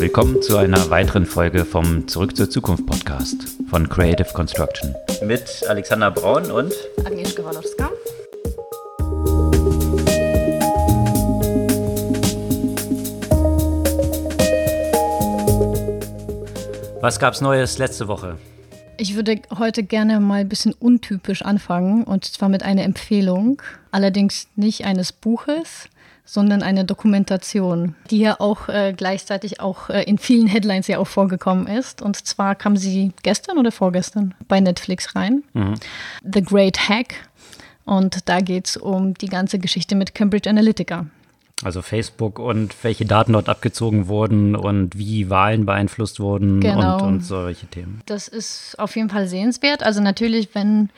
Willkommen zu einer weiteren Folge vom Zurück zur Zukunft Podcast von Creative Construction. Mit Alexander Braun und Agnieszka Walorska. Was gab's Neues letzte Woche? Ich würde heute gerne mal ein bisschen untypisch anfangen und zwar mit einer Empfehlung, allerdings nicht eines Buches, sondern eine Dokumentation, die ja auch äh, gleichzeitig auch äh, in vielen Headlines ja auch vorgekommen ist. Und zwar kam sie gestern oder vorgestern bei Netflix rein. Mhm. The Great Hack. Und da geht es um die ganze Geschichte mit Cambridge Analytica. Also Facebook und welche Daten dort abgezogen wurden und wie Wahlen beeinflusst wurden genau. und, und solche Themen. Das ist auf jeden Fall sehenswert. Also natürlich, wenn,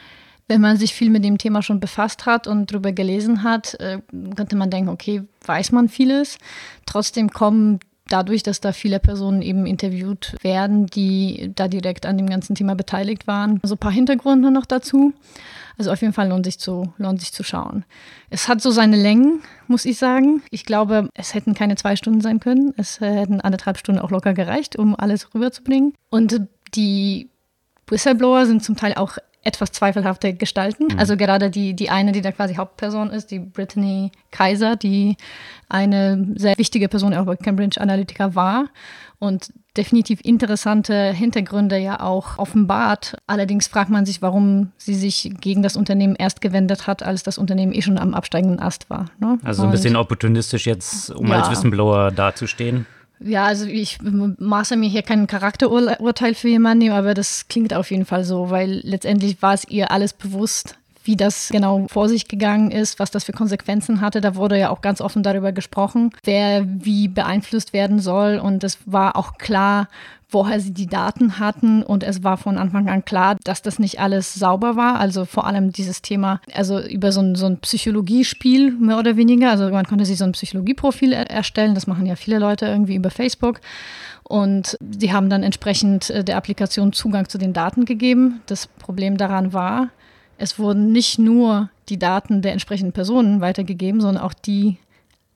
wenn man sich viel mit dem Thema schon befasst hat und darüber gelesen hat, äh, könnte man denken, okay, weiß man vieles. Trotzdem kommen dadurch, dass da viele Personen eben interviewt werden, die da direkt an dem ganzen Thema beteiligt waren, so ein paar Hintergründe noch dazu. Also auf jeden Fall lohnt sich zu, lohnt sich zu schauen. Es hat so seine Längen, muss ich sagen. Ich glaube, es hätten keine zwei Stunden sein können. Es hätten anderthalb Stunden auch locker gereicht, um alles rüberzubringen. Und die Whistleblower sind zum Teil auch etwas zweifelhafte Gestalten. Mhm. Also gerade die, die eine, die da quasi Hauptperson ist, die Brittany Kaiser, die eine sehr wichtige Person auch bei Cambridge Analytica war und definitiv interessante Hintergründe ja auch offenbart. Allerdings fragt man sich, warum sie sich gegen das Unternehmen erst gewendet hat, als das Unternehmen eh schon am absteigenden Ast war. Ne? Also ein bisschen opportunistisch jetzt, um ja. als Whistleblower dazustehen. Ja, also ich maße mir hier kein Charakterurteil für jemanden aber das klingt auf jeden Fall so, weil letztendlich war es ihr alles bewusst, wie das genau vor sich gegangen ist, was das für Konsequenzen hatte. Da wurde ja auch ganz offen darüber gesprochen, wer wie beeinflusst werden soll. Und es war auch klar, woher sie die Daten hatten. Und es war von Anfang an klar, dass das nicht alles sauber war. Also vor allem dieses Thema, also über so ein, so ein Psychologiespiel mehr oder weniger. Also man konnte sich so ein Psychologieprofil erstellen. Das machen ja viele Leute irgendwie über Facebook. Und sie haben dann entsprechend äh, der Applikation Zugang zu den Daten gegeben. Das Problem daran war, es wurden nicht nur die Daten der entsprechenden Personen weitergegeben, sondern auch die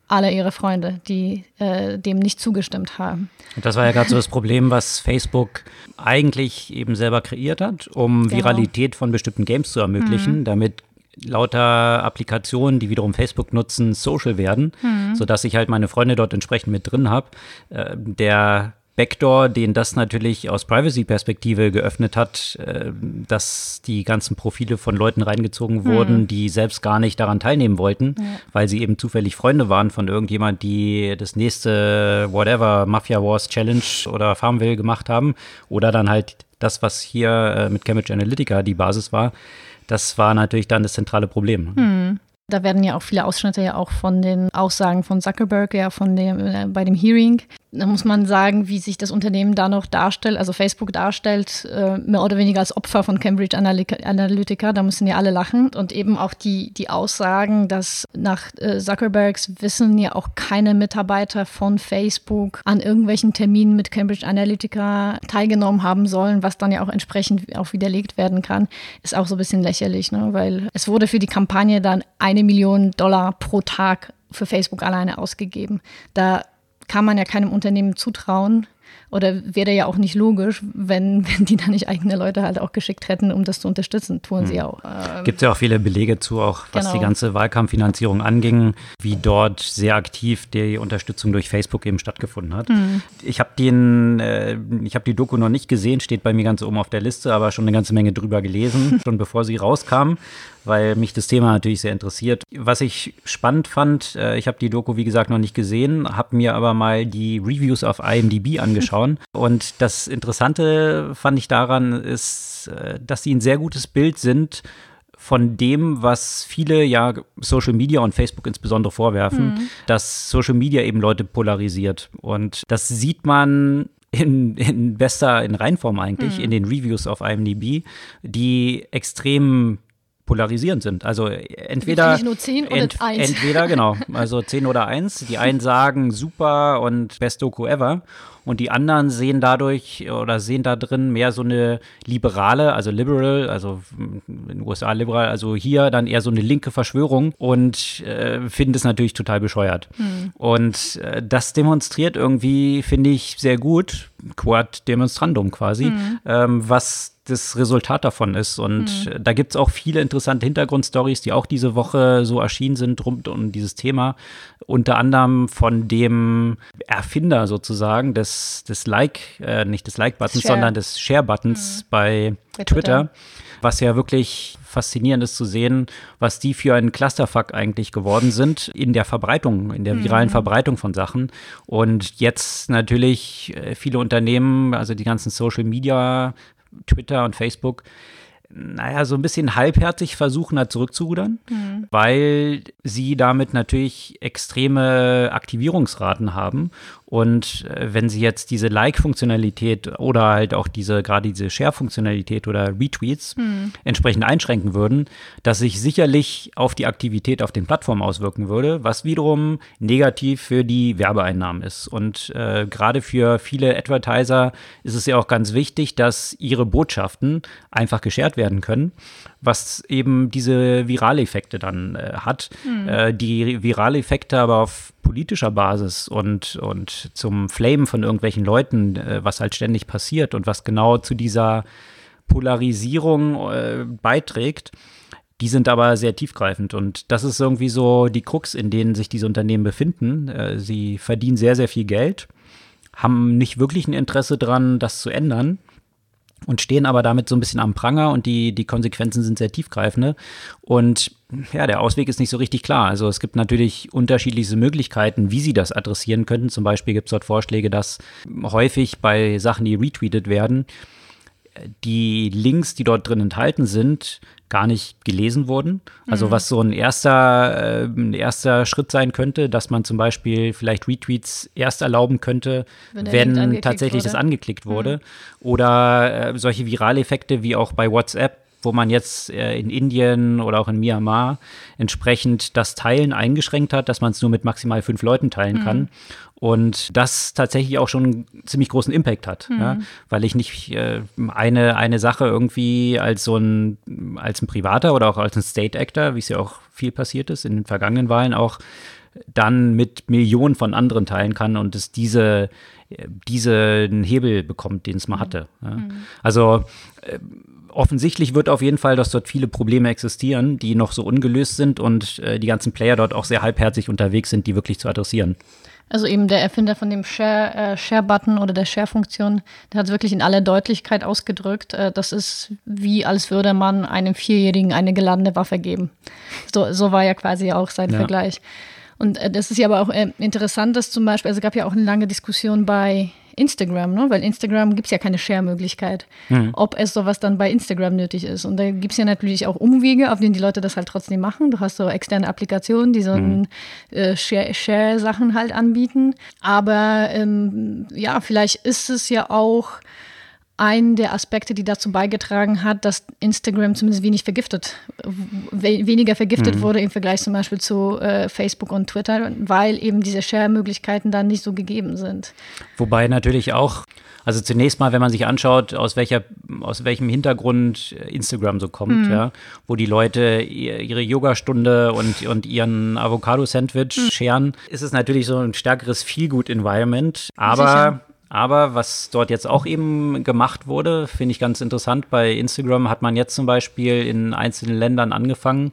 aller ihre Freunde, die äh, dem nicht zugestimmt haben. Und das war ja gerade so das Problem, was Facebook eigentlich eben selber kreiert hat, um genau. Viralität von bestimmten Games zu ermöglichen, mhm. damit lauter Applikationen, die wiederum Facebook nutzen, social werden, mhm. sodass ich halt meine Freunde dort entsprechend mit drin habe. Äh, der Backdoor, den das natürlich aus Privacy-Perspektive geöffnet hat, äh, dass die ganzen Profile von Leuten reingezogen wurden, hm. die selbst gar nicht daran teilnehmen wollten, ja. weil sie eben zufällig Freunde waren von irgendjemand, die das nächste whatever Mafia Wars Challenge oder Farmville gemacht haben oder dann halt das, was hier äh, mit Cambridge Analytica die Basis war. Das war natürlich dann das zentrale Problem. Hm. Da werden ja auch viele Ausschnitte ja auch von den Aussagen von Zuckerberg ja von dem äh, bei dem Hearing da muss man sagen, wie sich das Unternehmen da noch darstellt, also Facebook darstellt, äh, mehr oder weniger als Opfer von Cambridge Analytica. Da müssen ja alle lachen. Und eben auch die, die Aussagen, dass nach äh, Zuckerbergs Wissen ja auch keine Mitarbeiter von Facebook an irgendwelchen Terminen mit Cambridge Analytica teilgenommen haben sollen, was dann ja auch entsprechend auch widerlegt werden kann, ist auch so ein bisschen lächerlich, ne? weil es wurde für die Kampagne dann eine Million Dollar pro Tag für Facebook alleine ausgegeben. Da kann man ja keinem Unternehmen zutrauen, oder wäre ja auch nicht logisch, wenn, wenn die da nicht eigene Leute halt auch geschickt hätten, um das zu unterstützen. Tun sie hm. auch. Ähm, Gibt es ja auch viele Belege zu, auch was genau. die ganze Wahlkampffinanzierung anging, wie dort sehr aktiv die Unterstützung durch Facebook eben stattgefunden hat. Mhm. Ich habe den, äh, ich habe die Doku noch nicht gesehen, steht bei mir ganz oben auf der Liste, aber schon eine ganze Menge drüber gelesen, schon bevor sie rauskam weil mich das Thema natürlich sehr interessiert. Was ich spannend fand, äh, ich habe die Doku, wie gesagt, noch nicht gesehen, habe mir aber mal die Reviews auf IMDb angeschaut. Und das Interessante fand ich daran ist, äh, dass sie ein sehr gutes Bild sind von dem, was viele ja Social Media und Facebook insbesondere vorwerfen, mhm. dass Social Media eben Leute polarisiert. Und das sieht man in, in bester, in Reinform eigentlich, mhm. in den Reviews auf IMDb, die extrem polarisierend sind. Also entweder nur 10 oder ent, 1. entweder genau, also 10 oder 1. Die einen sagen super und best Doku ever und die anderen sehen dadurch oder sehen da drin mehr so eine liberale, also liberal, also in den USA liberal, also hier dann eher so eine linke Verschwörung und äh, finden es natürlich total bescheuert. Hm. Und äh, das demonstriert irgendwie, finde ich, sehr gut, Quad Demonstrandum quasi, hm. ähm, was das Resultat davon ist. Und mhm. da gibt es auch viele interessante Hintergrundstories, die auch diese Woche so erschienen sind rund um dieses Thema. Unter anderem von dem Erfinder sozusagen des, des Like, äh, nicht des Like-Buttons, sondern des Share-Buttons mhm. bei, bei, Twitter. Twitter. Was ja wirklich faszinierend ist zu sehen, was die für einen Clusterfuck eigentlich geworden sind in der Verbreitung, in der viralen mhm. Verbreitung von Sachen. Und jetzt natürlich äh, viele Unternehmen, also die ganzen Social Media Twitter und Facebook, naja, so ein bisschen halbherzig versuchen, da zurückzurudern, mhm. weil sie damit natürlich extreme Aktivierungsraten haben und äh, wenn Sie jetzt diese Like-Funktionalität oder halt auch diese, gerade diese Share-Funktionalität oder Retweets mhm. entsprechend einschränken würden, dass sich sicherlich auf die Aktivität auf den Plattformen auswirken würde, was wiederum negativ für die Werbeeinnahmen ist. Und äh, gerade für viele Advertiser ist es ja auch ganz wichtig, dass ihre Botschaften einfach geshared werden können was eben diese Viraleffekte dann äh, hat. Mhm. Äh, die Viraleffekte aber auf politischer Basis und, und zum Flamen von irgendwelchen Leuten, äh, was halt ständig passiert und was genau zu dieser Polarisierung äh, beiträgt. Die sind aber sehr tiefgreifend und das ist irgendwie so die Krux, in denen sich diese Unternehmen befinden. Äh, sie verdienen sehr, sehr viel Geld, haben nicht wirklich ein Interesse daran, das zu ändern und stehen aber damit so ein bisschen am Pranger und die, die Konsequenzen sind sehr tiefgreifende. Und ja, der Ausweg ist nicht so richtig klar. Also es gibt natürlich unterschiedliche Möglichkeiten, wie sie das adressieren könnten. Zum Beispiel gibt es dort Vorschläge, dass häufig bei Sachen, die retweetet werden, die Links, die dort drin enthalten sind, gar nicht gelesen wurden. Also mhm. was so ein erster, äh, ein erster Schritt sein könnte, dass man zum Beispiel vielleicht Retweets erst erlauben könnte, wenn, wenn tatsächlich wurde. das angeklickt wurde. Mhm. Oder äh, solche Viraleffekte wie auch bei WhatsApp, wo man jetzt äh, in Indien oder auch in Myanmar entsprechend das Teilen eingeschränkt hat, dass man es nur mit maximal fünf Leuten teilen mhm. kann. Und das tatsächlich auch schon einen ziemlich großen Impact hat, mhm. ja? weil ich nicht äh, eine, eine Sache irgendwie als so ein, als ein Privater oder auch als ein State Actor, wie es ja auch viel passiert ist in den vergangenen Wahlen, auch dann mit Millionen von anderen teilen kann und es diese, diesen Hebel bekommt, den es mal mhm. hatte. Ja? Mhm. Also äh, offensichtlich wird auf jeden Fall, dass dort viele Probleme existieren, die noch so ungelöst sind und äh, die ganzen Player dort auch sehr halbherzig unterwegs sind, die wirklich zu adressieren. Also eben der Erfinder von dem Share-Button äh, Share oder der Share-Funktion, der hat es wirklich in aller Deutlichkeit ausgedrückt. Äh, das ist wie, als würde man einem Vierjährigen eine geladene Waffe geben. So, so war ja quasi auch sein ja. Vergleich. Und äh, das ist ja aber auch äh, interessant, dass zum Beispiel, also es gab ja auch eine lange Diskussion bei Instagram, ne? weil Instagram gibt es ja keine Share-Möglichkeit, mhm. ob es sowas dann bei Instagram nötig ist. Und da gibt es ja natürlich auch Umwege, auf denen die Leute das halt trotzdem machen. Du hast so externe Applikationen, die so mhm. äh, Share-Sachen halt anbieten. Aber ähm, ja, vielleicht ist es ja auch ein der Aspekte, die dazu beigetragen hat, dass Instagram zumindest wenig vergiftet, weniger vergiftet mhm. wurde im Vergleich zum Beispiel zu äh, Facebook und Twitter, weil eben diese Share-Möglichkeiten dann nicht so gegeben sind. Wobei natürlich auch, also zunächst mal, wenn man sich anschaut, aus welcher, aus welchem Hintergrund Instagram so kommt, mhm. ja, wo die Leute ihre Yogastunde und, und ihren Avocado-Sandwich mhm. scheren, ist es natürlich so ein stärkeres Feel-Good-Environment. Aber Sicher aber was dort jetzt auch eben gemacht wurde, finde ich ganz interessant. Bei Instagram hat man jetzt zum Beispiel in einzelnen Ländern angefangen,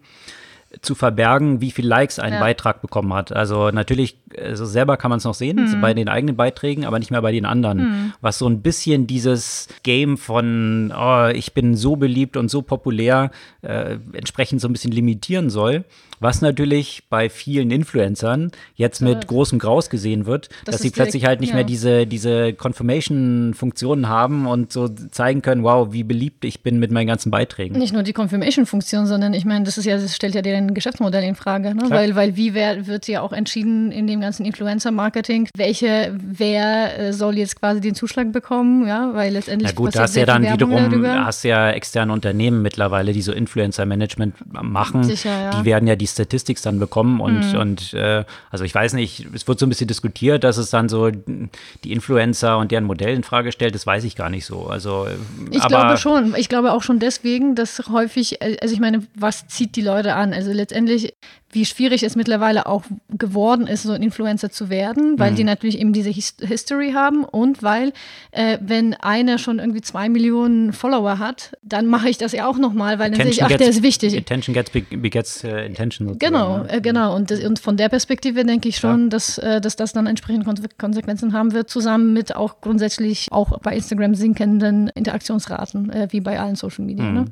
zu verbergen, wie viele Likes ein ja. Beitrag bekommen hat. Also natürlich, also selber kann man es noch sehen, mhm. bei den eigenen Beiträgen, aber nicht mehr bei den anderen. Mhm. Was so ein bisschen dieses Game von, oh, ich bin so beliebt und so populär, äh, entsprechend so ein bisschen limitieren soll. Was natürlich bei vielen Influencern jetzt mit großem Graus gesehen wird, das dass sie plötzlich halt nicht ja. mehr diese, diese Confirmation-Funktionen haben und so zeigen können, wow, wie beliebt ich bin mit meinen ganzen Beiträgen. Nicht nur die Confirmation-Funktion, sondern ich meine, das ist ja, das stellt ja der deren Geschäftsmodell in Frage. Ne? Weil, weil wie wer, wird ja auch entschieden in dem ganzen Influencer-Marketing, welche, wer äh, soll jetzt quasi den Zuschlag bekommen, ja, weil letztendlich. Na gut, da hast ja dann wiederum, darüber. hast ja externe Unternehmen mittlerweile, die so Influencer-Management machen. Sicher, ja. Die werden ja die Statistik dann bekommen und, mhm. und äh, also ich weiß nicht, es wird so ein bisschen diskutiert, dass es dann so die Influencer und deren Modell in Frage stellt, das weiß ich gar nicht so. Also, ich glaube schon. Ich glaube auch schon deswegen, dass häufig, also ich meine, was zieht die Leute an? Also letztendlich wie schwierig es mittlerweile auch geworden ist, so ein Influencer zu werden, weil mhm. die natürlich eben diese His History haben und weil, äh, wenn einer schon irgendwie zwei Millionen Follower hat, dann mache ich das ja auch nochmal, weil dann sehe ich, ach, der ist wichtig. Attention gets, begets uh, intention. Genau, ne? äh, genau. Und, und von der Perspektive denke ich schon, ja. dass, äh, dass das dann entsprechend Konsequenzen haben wird, zusammen mit auch grundsätzlich auch bei Instagram sinkenden Interaktionsraten, äh, wie bei allen Social Media. Mhm. Ne?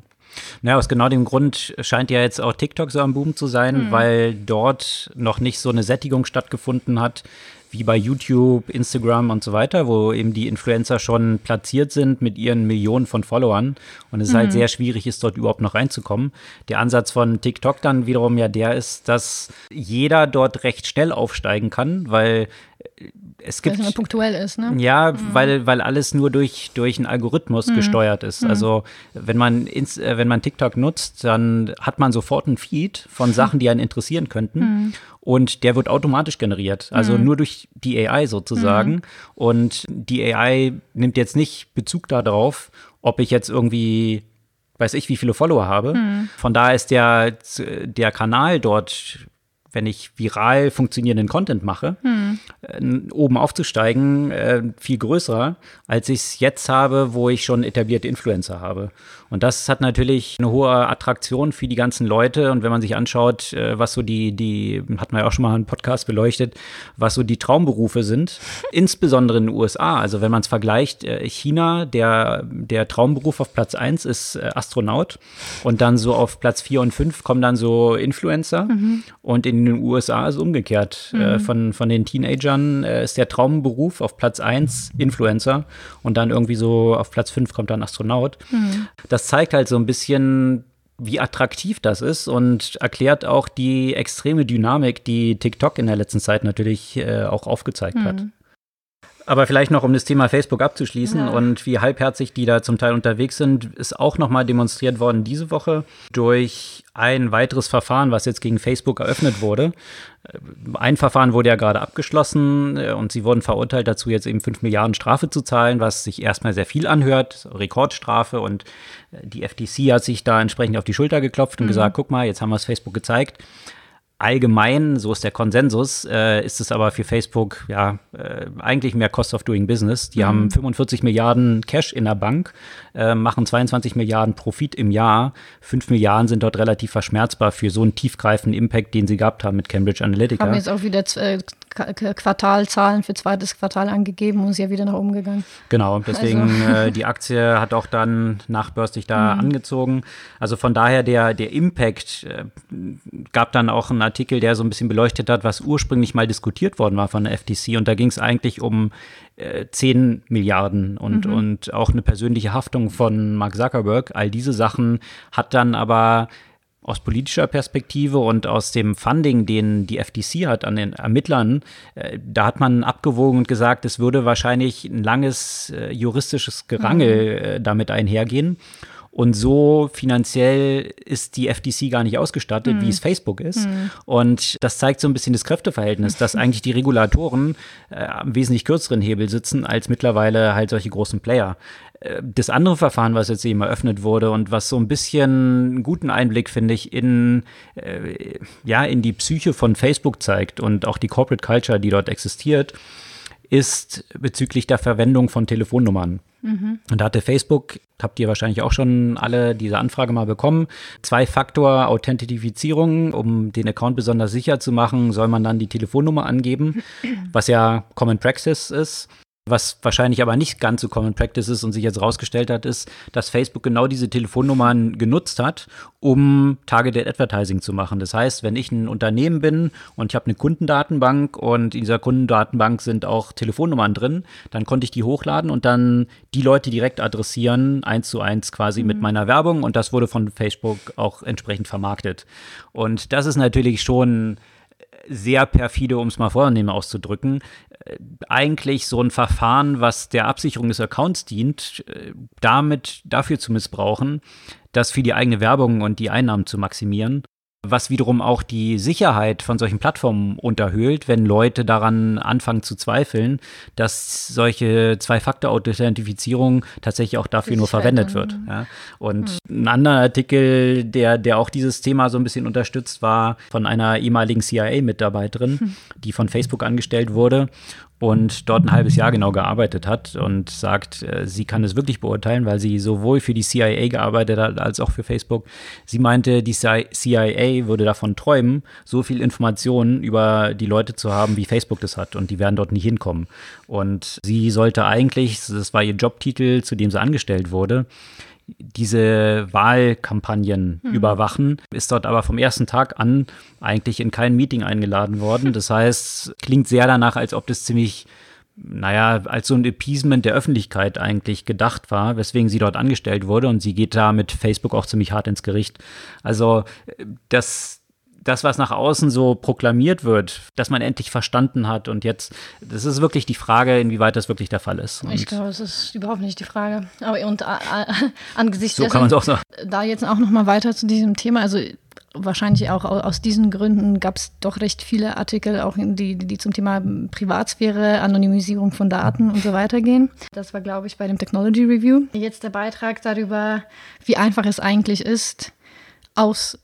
Naja, aus genau dem Grund scheint ja jetzt auch TikTok so am Boom zu sein, mhm. weil dort noch nicht so eine Sättigung stattgefunden hat, wie bei YouTube, Instagram und so weiter, wo eben die Influencer schon platziert sind mit ihren Millionen von Followern und es halt mhm. halt sehr schwierig ist, dort überhaupt noch reinzukommen. Der Ansatz von TikTok dann wiederum ja der ist, dass jeder dort recht schnell aufsteigen kann, weil es gibt. Weil es punktuell ist, ne? Ja, mhm. weil, weil alles nur durch, durch einen Algorithmus mhm. gesteuert ist. Mhm. Also, wenn man, ins, äh, wenn man TikTok nutzt, dann hat man sofort einen Feed von Sachen, die einen interessieren könnten. Mhm. Und der wird automatisch generiert. Also mhm. nur durch die AI sozusagen. Mhm. Und die AI nimmt jetzt nicht Bezug darauf, ob ich jetzt irgendwie weiß ich, wie viele Follower habe. Von daher ist der, der Kanal dort wenn ich viral funktionierenden Content mache, hm. äh, oben aufzusteigen, äh, viel größer, als ich es jetzt habe, wo ich schon etablierte Influencer habe. Und das hat natürlich eine hohe Attraktion für die ganzen Leute. Und wenn man sich anschaut, äh, was so die, die, hatten wir ja auch schon mal einen Podcast beleuchtet, was so die Traumberufe sind, insbesondere in den USA. Also wenn man es vergleicht, äh, China, der, der Traumberuf auf Platz 1 ist äh, Astronaut. Und dann so auf Platz 4 und 5 kommen dann so Influencer. Mhm. Und in den USA ist es umgekehrt. Mhm. Von, von den Teenagern ist der Traumberuf auf Platz 1 Influencer. Und dann irgendwie so auf Platz 5 kommt dann Astronaut. Mhm das zeigt halt so ein bisschen, wie attraktiv das ist und erklärt auch die extreme Dynamik, die TikTok in der letzten Zeit natürlich äh, auch aufgezeigt mhm. hat. Aber vielleicht noch, um das Thema Facebook abzuschließen ja. und wie halbherzig die da zum Teil unterwegs sind, ist auch nochmal demonstriert worden diese Woche durch ein weiteres Verfahren, was jetzt gegen Facebook eröffnet wurde. Ein Verfahren wurde ja gerade abgeschlossen äh, und sie wurden verurteilt dazu, jetzt eben 5 Milliarden Strafe zu zahlen, was sich erstmal sehr viel anhört, Rekordstrafe. Und äh, die FTC hat sich da entsprechend auf die Schulter geklopft und mhm. gesagt, guck mal, jetzt haben wir es Facebook gezeigt. Allgemein, so ist der Konsensus, äh, ist es aber für Facebook ja äh, eigentlich mehr Cost of Doing Business. Die mhm. haben 45 Milliarden Cash in der Bank, äh, machen 22 Milliarden Profit im Jahr. 5 Milliarden sind dort relativ verschmerzbar für so einen tiefgreifenden Impact, den sie gehabt haben mit Cambridge Analytica. Haben jetzt auch wieder äh, Quartalzahlen für zweites Quartal angegeben und ist ja wieder nach oben gegangen. Genau, deswegen also. äh, die Aktie hat auch dann nachbörslich da mhm. angezogen. Also von daher der, der Impact äh, gab dann auch einen Artikel, der so ein bisschen beleuchtet hat, was ursprünglich mal diskutiert worden war von der FTC und da ging es eigentlich um äh, 10 Milliarden und, mhm. und auch eine persönliche Haftung von Mark Zuckerberg. All diese Sachen hat dann aber aus politischer Perspektive und aus dem Funding, den die FTC hat an den Ermittlern, äh, da hat man abgewogen und gesagt, es würde wahrscheinlich ein langes äh, juristisches Gerangel mhm. äh, damit einhergehen. Und so finanziell ist die FTC gar nicht ausgestattet, mhm. wie es Facebook ist. Mhm. Und das zeigt so ein bisschen das Kräfteverhältnis, dass eigentlich die Regulatoren äh, am wesentlich kürzeren Hebel sitzen als mittlerweile halt solche großen Player. Das andere Verfahren, was jetzt eben eröffnet wurde und was so ein bisschen einen guten Einblick, finde ich, in, äh, ja, in die Psyche von Facebook zeigt und auch die Corporate Culture, die dort existiert, ist bezüglich der Verwendung von Telefonnummern. Mhm. Und da hatte Facebook, habt ihr wahrscheinlich auch schon alle diese Anfrage mal bekommen, Zwei-Faktor-Authentifizierung, um den Account besonders sicher zu machen, soll man dann die Telefonnummer angeben, was ja Common Praxis ist. Was wahrscheinlich aber nicht ganz so Common Practice ist und sich jetzt rausgestellt hat, ist, dass Facebook genau diese Telefonnummern genutzt hat, um Targeted Advertising zu machen. Das heißt, wenn ich ein Unternehmen bin und ich habe eine Kundendatenbank und in dieser Kundendatenbank sind auch Telefonnummern drin, dann konnte ich die hochladen und dann die Leute direkt adressieren, eins zu eins quasi mhm. mit meiner Werbung und das wurde von Facebook auch entsprechend vermarktet. Und das ist natürlich schon sehr perfide, um es mal vornehm auszudrücken, äh, eigentlich so ein Verfahren, was der Absicherung des Accounts dient, äh, damit dafür zu missbrauchen, das für die eigene Werbung und die Einnahmen zu maximieren was wiederum auch die Sicherheit von solchen Plattformen unterhöhlt, wenn Leute daran anfangen zu zweifeln, dass solche Zwei-Faktor-Authentifizierung tatsächlich auch dafür nur verwendet wird. Ja. Und hm. ein anderer Artikel, der, der auch dieses Thema so ein bisschen unterstützt, war von einer ehemaligen CIA-Mitarbeiterin, hm. die von Facebook angestellt wurde und dort ein halbes Jahr genau gearbeitet hat und sagt, äh, sie kann es wirklich beurteilen, weil sie sowohl für die CIA gearbeitet hat als auch für Facebook. Sie meinte, die CIA würde davon träumen, so viel Informationen über die Leute zu haben, wie Facebook das hat und die werden dort nicht hinkommen. Und sie sollte eigentlich, das war ihr Jobtitel, zu dem sie angestellt wurde, diese Wahlkampagnen mhm. überwachen, ist dort aber vom ersten Tag an eigentlich in kein Meeting eingeladen worden. Das heißt, klingt sehr danach, als ob das ziemlich, naja, als so ein Appeasement der Öffentlichkeit eigentlich gedacht war, weswegen sie dort angestellt wurde und sie geht da mit Facebook auch ziemlich hart ins Gericht. Also das, das, was nach außen so proklamiert wird, dass man endlich verstanden hat. Und jetzt, das ist wirklich die Frage, inwieweit das wirklich der Fall ist. Und ich glaube, das ist überhaupt nicht die Frage. Aber und äh, angesichts so dessen, kann man es auch sagen. Da jetzt auch noch mal weiter zu diesem Thema, also wahrscheinlich auch aus diesen Gründen gab es doch recht viele Artikel, auch die, die zum Thema Privatsphäre, Anonymisierung von Daten und so weiter gehen. Das war, glaube ich, bei dem Technology Review. Jetzt der Beitrag darüber, wie einfach es eigentlich ist, aus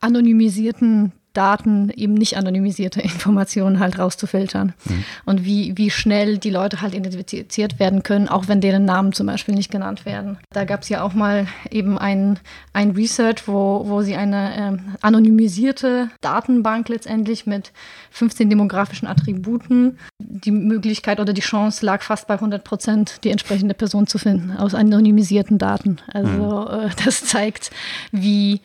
anonymisierten Daten, eben nicht anonymisierte Informationen halt rauszufiltern. Mhm. Und wie, wie schnell die Leute halt identifiziert werden können, auch wenn deren Namen zum Beispiel nicht genannt werden. Da gab es ja auch mal eben ein, ein Research, wo, wo sie eine ähm, anonymisierte Datenbank letztendlich mit 15 demografischen Attributen, die Möglichkeit oder die Chance lag fast bei 100 Prozent, die entsprechende Person zu finden aus anonymisierten Daten. Also mhm. äh, das zeigt, wie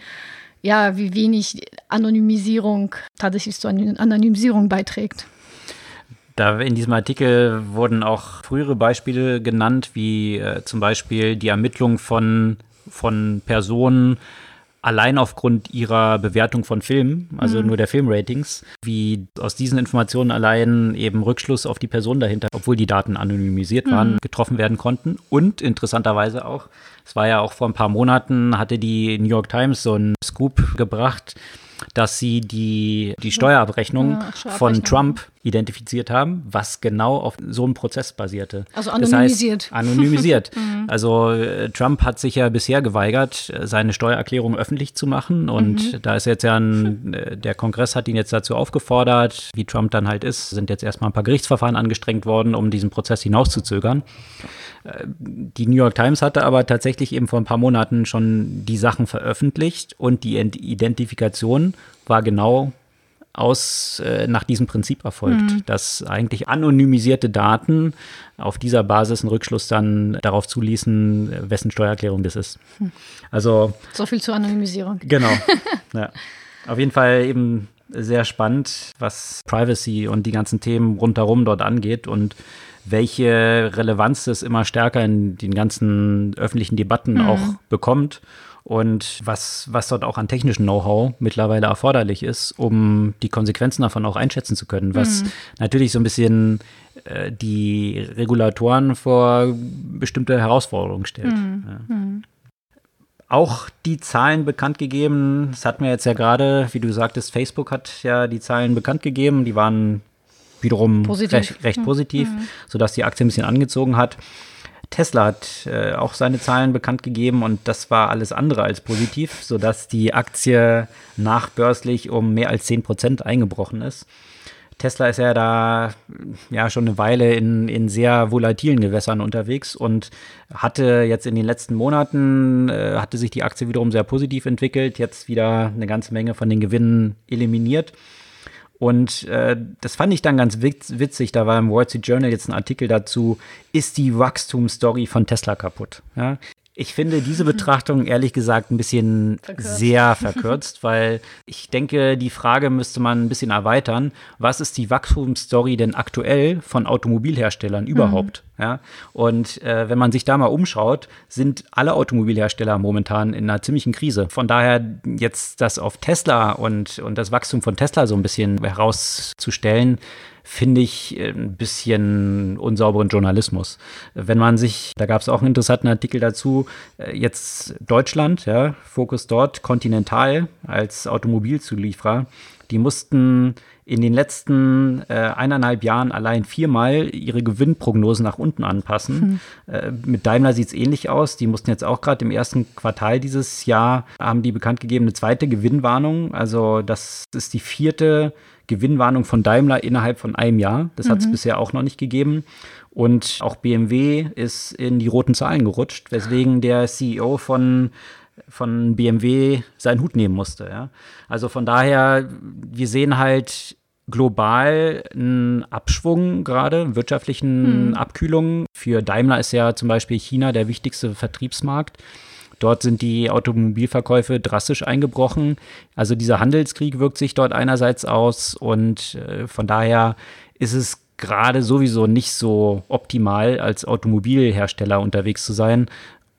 ja, wie wenig Anonymisierung tatsächlich zur Anonymisierung beiträgt. Da in diesem Artikel wurden auch frühere Beispiele genannt, wie äh, zum Beispiel die Ermittlung von, von Personen, allein aufgrund ihrer Bewertung von Filmen, also mhm. nur der Filmratings, wie aus diesen Informationen allein eben Rückschluss auf die Person dahinter, obwohl die Daten anonymisiert waren, mhm. getroffen werden konnten. Und interessanterweise auch, es war ja auch vor ein paar Monaten, hatte die New York Times so einen Scoop gebracht, dass sie die, die Steuerabrechnung ja, von Trump identifiziert haben, was genau auf so einem Prozess basierte. Also anonymisiert. Das heißt, anonymisiert. mhm. Also äh, Trump hat sich ja bisher geweigert, seine Steuererklärung öffentlich zu machen. Und mhm. da ist jetzt ja ein, äh, der Kongress hat ihn jetzt dazu aufgefordert, wie Trump dann halt ist, sind jetzt erstmal ein paar Gerichtsverfahren angestrengt worden, um diesen Prozess hinauszuzögern. Äh, die New York Times hatte aber tatsächlich eben vor ein paar Monaten schon die Sachen veröffentlicht und die Identifikation war genau aus äh, nach diesem Prinzip erfolgt, mhm. dass eigentlich anonymisierte Daten auf dieser Basis einen Rückschluss dann darauf zuließen, wessen Steuererklärung das ist. Hm. Also so viel zur Anonymisierung. Genau. ja. Auf jeden Fall eben sehr spannend, was Privacy und die ganzen Themen rundherum dort angeht und welche Relevanz das immer stärker in den ganzen öffentlichen Debatten mhm. auch bekommt und was, was dort auch an technischem Know-how mittlerweile erforderlich ist, um die Konsequenzen davon auch einschätzen zu können, was mhm. natürlich so ein bisschen äh, die Regulatoren vor bestimmte Herausforderungen stellt. Mhm. Ja. Mhm. Auch die Zahlen bekannt gegeben, das hatten wir jetzt ja gerade, wie du sagtest, Facebook hat ja die Zahlen bekannt gegeben, die waren wiederum positiv. recht, recht mhm. positiv, mhm. sodass die Aktie ein bisschen angezogen hat. Tesla hat äh, auch seine Zahlen bekannt gegeben und das war alles andere als positiv, sodass die Aktie nachbörslich um mehr als 10 Prozent eingebrochen ist. Tesla ist ja da ja schon eine Weile in, in sehr volatilen Gewässern unterwegs und hatte jetzt in den letzten Monaten, äh, hatte sich die Aktie wiederum sehr positiv entwickelt, jetzt wieder eine ganze Menge von den Gewinnen eliminiert Und äh, das fand ich dann ganz witz witzig. Da war im Wall Street Journal jetzt ein Artikel dazu, ist die Wachstumsstory von Tesla kaputt? Ja? Ich finde diese Betrachtung ehrlich gesagt ein bisschen verkürzt. sehr verkürzt, weil ich denke, die Frage müsste man ein bisschen erweitern. Was ist die Wachstumsstory denn aktuell von Automobilherstellern überhaupt? Mhm. Ja? Und äh, wenn man sich da mal umschaut, sind alle Automobilhersteller momentan in einer ziemlichen Krise. Von daher jetzt das auf Tesla und, und das Wachstum von Tesla so ein bisschen herauszustellen, finde ich äh, ein bisschen unsauberen Journalismus. Wenn man sich, da gab es auch einen interessanten Artikel dazu, äh, jetzt Deutschland, ja, Fokus dort, Continental als Automobilzulieferer, die mussten in den letzten äh, eineinhalb Jahren allein viermal ihre Gewinnprognosen nach unten anpassen. Hm. Äh, mit Daimler sieht es ähnlich aus. Die mussten jetzt auch gerade im ersten Quartal dieses Jahr, haben die bekannt gegeben, eine zweite Gewinnwarnung. Also das ist die vierte Gewinnwarnung von Daimler innerhalb von einem Jahr. Das hat es mhm. bisher auch noch nicht gegeben. Und auch BMW ist in die roten Zahlen gerutscht, weswegen der CEO von von BMW seinen Hut nehmen musste. Ja? Also von daher, wir sehen halt global einen Abschwung gerade, wirtschaftlichen hm. Abkühlung. Für Daimler ist ja zum Beispiel China der wichtigste Vertriebsmarkt. Dort sind die Automobilverkäufe drastisch eingebrochen. Also dieser Handelskrieg wirkt sich dort einerseits aus und äh, von daher ist es gerade sowieso nicht so optimal, als Automobilhersteller unterwegs zu sein,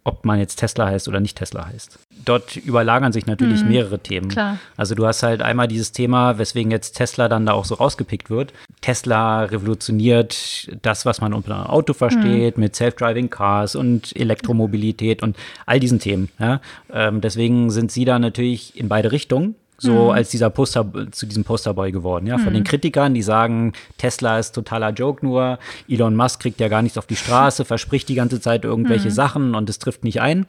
ob man jetzt Tesla heißt oder nicht Tesla heißt. Dort überlagern sich natürlich mhm, mehrere Themen. Klar. Also du hast halt einmal dieses Thema, weswegen jetzt Tesla dann da auch so rausgepickt wird. Tesla revolutioniert das, was man unter einem Auto versteht, mhm. mit Self-Driving Cars und Elektromobilität und all diesen Themen. Ja? Ähm, deswegen sind sie da natürlich in beide Richtungen so mhm. als dieser Poster zu diesem Posterboy geworden, ja, von mhm. den Kritikern, die sagen, Tesla ist totaler Joke nur, Elon Musk kriegt ja gar nichts auf die Straße, verspricht die ganze Zeit irgendwelche mhm. Sachen und es trifft nicht ein.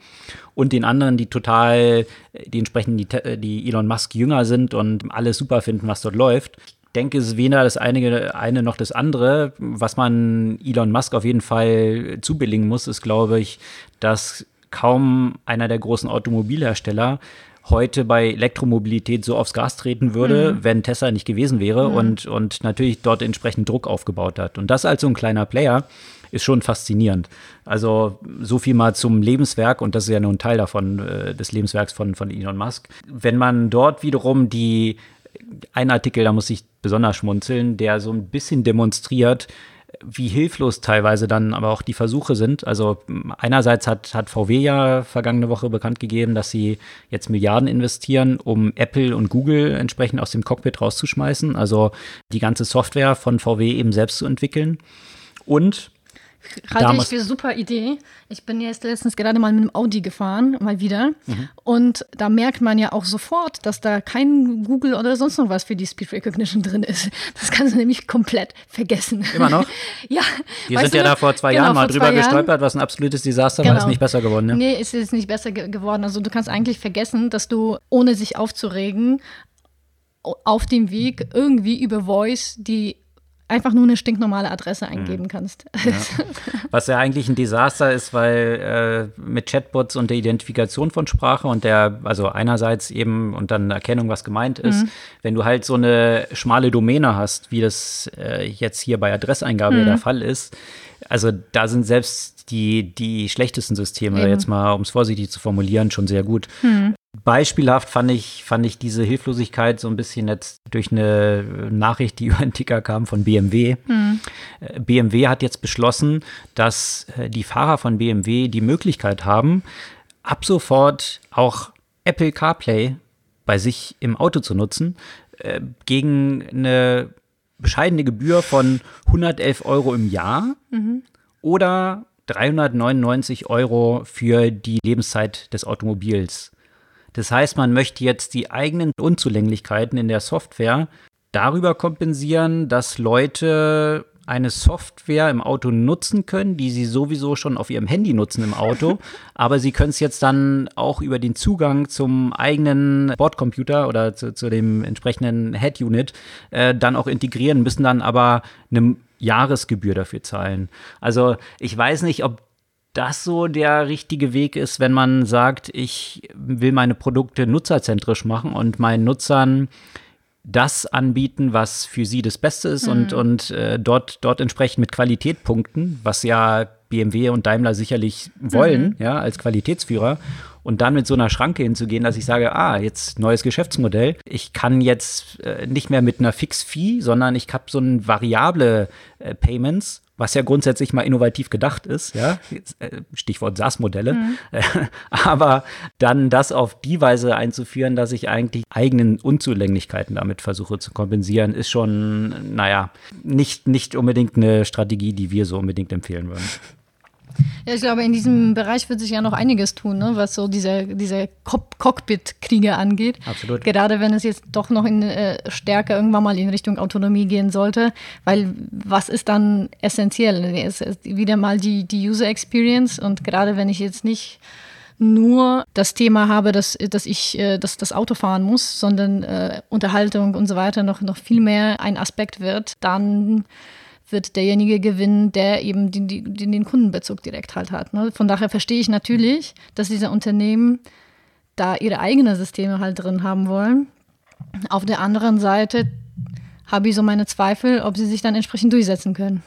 Und den anderen, die total, die entsprechend die, die Elon Musk jünger sind und alles super finden, was dort läuft. Ich denke, es ist weder das eine, eine noch das andere. Was man Elon Musk auf jeden Fall zubilligen muss, ist, glaube ich, dass kaum einer der großen Automobilhersteller heute bei Elektromobilität so aufs Gas treten würde, mhm. wenn Tesla nicht gewesen wäre mhm. und, und natürlich dort entsprechend Druck aufgebaut hat. Und das als so ein kleiner Player ist schon faszinierend. Also so viel mal zum Lebenswerk und das ist ja nur ein Teil davon, äh, des Lebenswerks von, von Elon Musk. Wenn man dort wiederum die, ein Artikel, da muss ich besonders schmunzeln, der so ein bisschen demonstriert, wie hilflos teilweise dann aber auch die Versuche sind. Also einerseits hat, hat VW ja vergangene Woche bekannt gegeben, dass sie jetzt Milliarden investieren, um Apple und Google entsprechend aus dem Cockpit rauszuschmeißen, also die ganze Software von VW eben selbst zu entwickeln. Und Halte ich für super Idee. Ich bin jetzt letztens gerade mal mit einem Audi gefahren, mal wieder. Mhm. Und da merkt man ja auch sofort, dass da kein Google oder sonst noch was für die Speed Recognition drin ist. Das kannst du nämlich komplett vergessen. Immer noch? ja. Wir sind ja da vor zwei genau, Jahren mal drüber gestolpert, was ein absolutes Desaster genau. war. Ist nicht besser geworden, ne? Nee, ist jetzt nicht besser ge geworden. Also du kannst eigentlich vergessen, dass du, ohne sich aufzuregen, auf dem Weg irgendwie über Voice die einfach nur eine stinknormale Adresse mhm. eingeben kannst. Ja. Was ja eigentlich ein Desaster ist, weil äh, mit Chatbots und der Identifikation von Sprache und der, also einerseits eben und dann Erkennung, was gemeint ist, mhm. wenn du halt so eine schmale Domäne hast, wie das äh, jetzt hier bei Adresseingabe mhm. der Fall ist, also da sind selbst die, die schlechtesten Systeme, Eben. jetzt mal, um es vorsichtig zu formulieren, schon sehr gut. Hm. Beispielhaft fand ich, fand ich diese Hilflosigkeit so ein bisschen jetzt durch eine Nachricht, die über den Ticker kam von BMW. Hm. Äh, BMW hat jetzt beschlossen, dass äh, die Fahrer von BMW die Möglichkeit haben, ab sofort auch Apple CarPlay bei sich im Auto zu nutzen, äh, gegen eine bescheidene Gebühr von 111 Euro im Jahr mhm. oder 399 Euro für die Lebenszeit des Automobils. Das heißt, man möchte jetzt die eigenen Unzulänglichkeiten in der Software darüber kompensieren, dass Leute eine Software im Auto nutzen können, die sie sowieso schon auf ihrem Handy nutzen im Auto, aber sie können es jetzt dann auch über den Zugang zum eigenen Bordcomputer oder zu, zu dem entsprechenden Head-Unit äh, dann auch integrieren, müssen dann aber eine Jahresgebühr dafür zahlen. Also ich weiß nicht, ob das so der richtige Weg ist, wenn man sagt, ich will meine Produkte nutzerzentrisch machen und meinen Nutzern das anbieten, was für sie das Beste ist mhm. und, und äh, dort, dort entsprechend mit Qualität punkten, was ja BMW und Daimler sicherlich wollen, mhm. ja, als Qualitätsführer. Und dann mit so einer Schranke hinzugehen, dass ich sage, ah, jetzt neues Geschäftsmodell. Ich kann jetzt äh, nicht mehr mit einer Fix-Fee, sondern ich habe so ein variable äh, Payments was ja grundsätzlich mal innovativ gedacht ist, ja, äh, Stichwort SaaS-Modelle, mhm. aber dann das auf die Weise einzuführen, dass ich eigentlich eigenen Unzulänglichkeiten damit versuche zu kompensieren, ist schon, naja, nicht, nicht unbedingt eine Strategie, die wir so unbedingt empfehlen würden. Ja, ich glaube, in diesem Bereich wird sich ja noch einiges tun, ne? was so diese, diese Cockpit-Kriege angeht. Absolut. Gerade wenn es jetzt doch noch in äh, stärker irgendwann mal in Richtung Autonomie gehen sollte, weil was ist dann essentiell? Es ist wieder mal die, die User Experience und gerade wenn ich jetzt nicht nur das Thema habe, dass, dass ich äh, dass das Auto fahren muss, sondern äh, Unterhaltung und so weiter noch, noch viel mehr ein Aspekt wird, dann wird derjenige gewinnen, der eben den, den, den Kundenbezug direkt halt hat. Ne? Von daher verstehe ich natürlich, dass diese Unternehmen da ihre eigenen Systeme halt drin haben wollen. Auf der anderen Seite habe ich so meine Zweifel, ob sie sich dann entsprechend durchsetzen können.